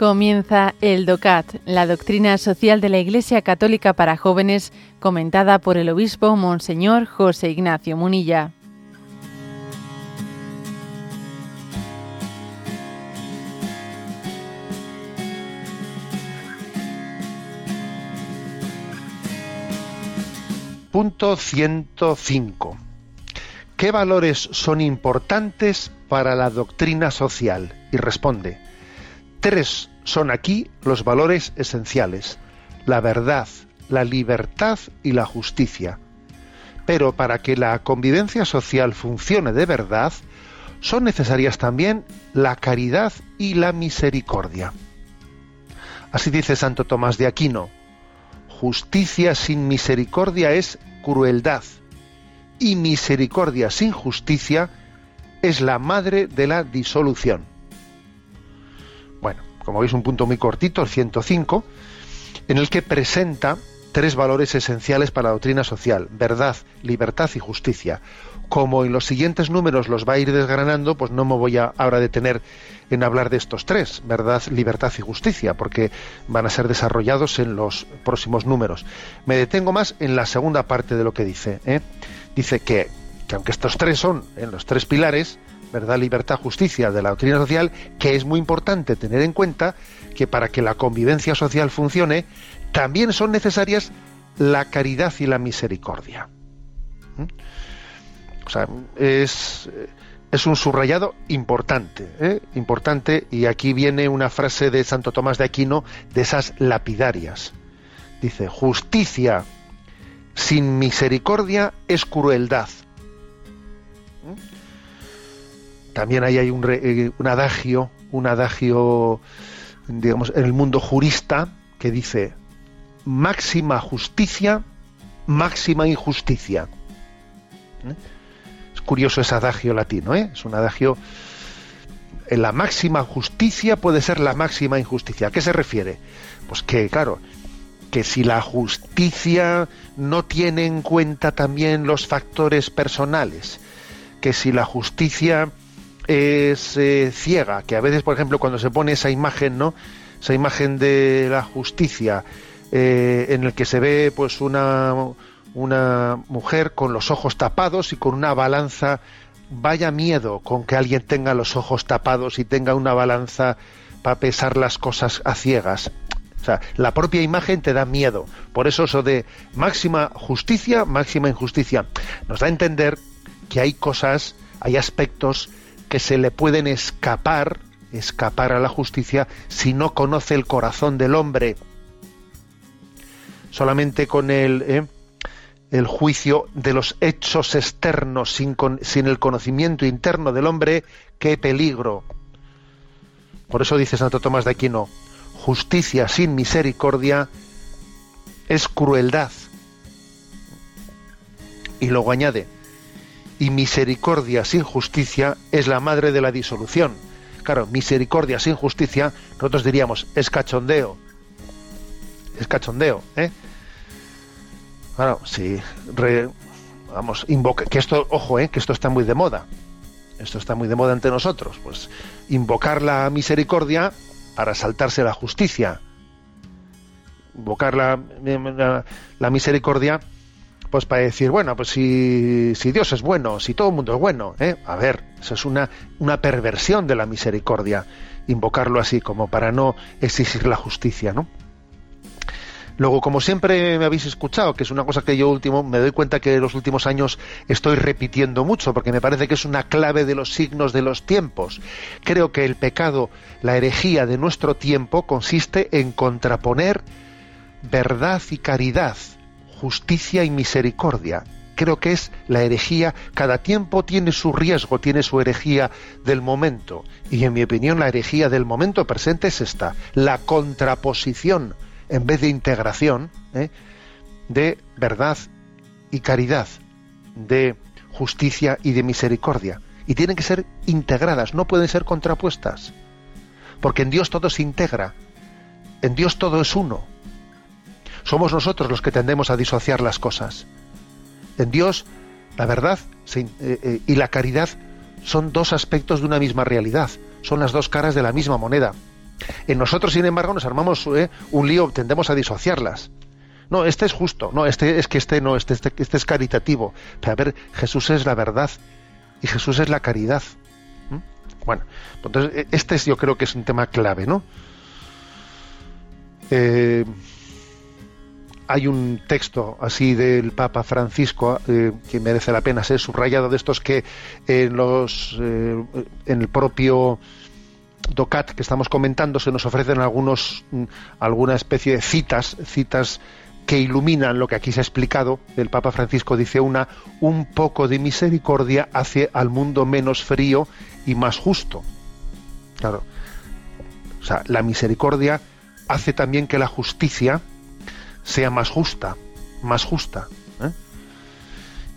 Comienza el DOCAT, la doctrina social de la Iglesia Católica para jóvenes, comentada por el obispo Monseñor José Ignacio Munilla. Punto 105. ¿Qué valores son importantes para la doctrina social? Y responde, tres son aquí los valores esenciales, la verdad, la libertad y la justicia. Pero para que la convivencia social funcione de verdad, son necesarias también la caridad y la misericordia. Así dice Santo Tomás de Aquino, justicia sin misericordia es crueldad y misericordia sin justicia es la madre de la disolución. Bueno, como veis un punto muy cortito, el 105, en el que presenta tres valores esenciales para la doctrina social, verdad, libertad y justicia. Como en los siguientes números los va a ir desgranando, pues no me voy a ahora detener en hablar de estos tres, verdad, libertad y justicia, porque van a ser desarrollados en los próximos números. Me detengo más en la segunda parte de lo que dice. ¿eh? Dice que, que aunque estos tres son en los tres pilares, verdad, libertad, justicia de la doctrina social, que es muy importante tener en cuenta que para que la convivencia social funcione, también son necesarias la caridad y la misericordia. ¿Mm? O sea, es, es un subrayado importante, ¿eh? importante, y aquí viene una frase de Santo Tomás de Aquino, de esas lapidarias. Dice, justicia sin misericordia es crueldad. ¿Mm? También ahí hay un, eh, un adagio, un adagio, digamos, en el mundo jurista, que dice, máxima justicia, máxima injusticia. ¿Eh? Es curioso ese adagio latino, ¿eh? es un adagio. En la máxima justicia puede ser la máxima injusticia. ¿A qué se refiere? Pues que, claro, que si la justicia no tiene en cuenta también los factores personales, que si la justicia es eh, ciega, que a veces, por ejemplo, cuando se pone esa imagen, ¿no? Esa imagen de la justicia eh, en el que se ve pues una, una mujer con los ojos tapados y con una balanza. Vaya miedo con que alguien tenga los ojos tapados y tenga una balanza para pesar las cosas a ciegas. O sea, la propia imagen te da miedo. Por eso eso de máxima justicia, máxima injusticia. Nos da a entender que hay cosas, hay aspectos que se le pueden escapar, escapar a la justicia si no conoce el corazón del hombre solamente con el, ¿eh? el juicio de los hechos externos, sin, sin el conocimiento interno del hombre, qué peligro. Por eso dice Santo Tomás de Aquino, justicia sin misericordia es crueldad. Y luego añade, y misericordia sin justicia es la madre de la disolución. Claro, misericordia sin justicia, nosotros diríamos, es cachondeo es cachondeo, ¿eh? Claro, si vamos, invoca, que esto, ojo, ¿eh? que esto está muy de moda. Esto está muy de moda entre nosotros. Pues invocar la misericordia para saltarse la justicia. Invocar la, misericordia, pues para decir, bueno, pues si, si, Dios es bueno, si todo el mundo es bueno, ¿eh? a ver, eso es una, una perversión de la misericordia, invocarlo así, como para no exigir la justicia, ¿no? Luego, como siempre me habéis escuchado, que es una cosa que yo último me doy cuenta que en los últimos años estoy repitiendo mucho, porque me parece que es una clave de los signos de los tiempos. Creo que el pecado, la herejía de nuestro tiempo consiste en contraponer verdad y caridad, justicia y misericordia. Creo que es la herejía, cada tiempo tiene su riesgo, tiene su herejía del momento. Y en mi opinión la herejía del momento presente es esta, la contraposición en vez de integración, ¿eh? de verdad y caridad, de justicia y de misericordia. Y tienen que ser integradas, no pueden ser contrapuestas. Porque en Dios todo se integra, en Dios todo es uno. Somos nosotros los que tendemos a disociar las cosas. En Dios la verdad eh, eh, y la caridad son dos aspectos de una misma realidad, son las dos caras de la misma moneda. En nosotros, sin embargo, nos armamos ¿eh? un lío, tendemos a disociarlas. No, este es justo, no, este es que este no, este, este, este es caritativo. Pero a ver, Jesús es la verdad y Jesús es la caridad. Bueno, entonces e, este es, yo creo que es un tema clave, ¿no? Eh, hay un texto así del Papa Francisco eh, que merece la pena ser subrayado de estos que en los eh, en el propio DOCAT que estamos comentando se nos ofrecen algunos mm, alguna especie de citas citas que iluminan lo que aquí se ha explicado. El Papa Francisco dice una un poco de misericordia hace al mundo menos frío y más justo. Claro. O sea, la misericordia hace también que la justicia sea más justa, más justa. ¿eh?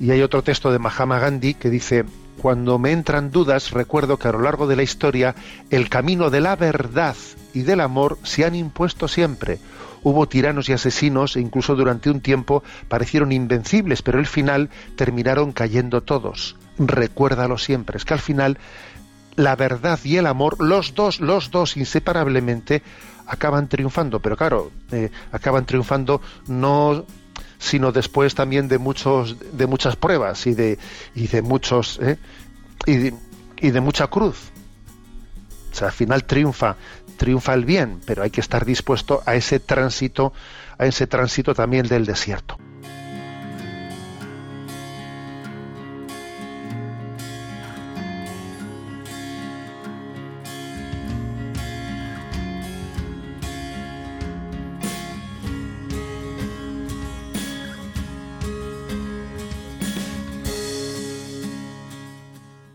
Y hay otro texto de Mahatma Gandhi que dice, cuando me entran dudas, recuerdo que a lo largo de la historia el camino de la verdad y del amor se han impuesto siempre. Hubo tiranos y asesinos e incluso durante un tiempo parecieron invencibles, pero al final terminaron cayendo todos. Recuérdalo siempre. Es que al final la verdad y el amor, los dos, los dos inseparablemente, acaban triunfando, pero claro, eh, acaban triunfando no sino después también de muchos de muchas pruebas y de y de muchos eh, y, de, mucha cruz. O sea, al final triunfa triunfa el bien, pero hay que estar dispuesto a ese tránsito a ese tránsito también del desierto.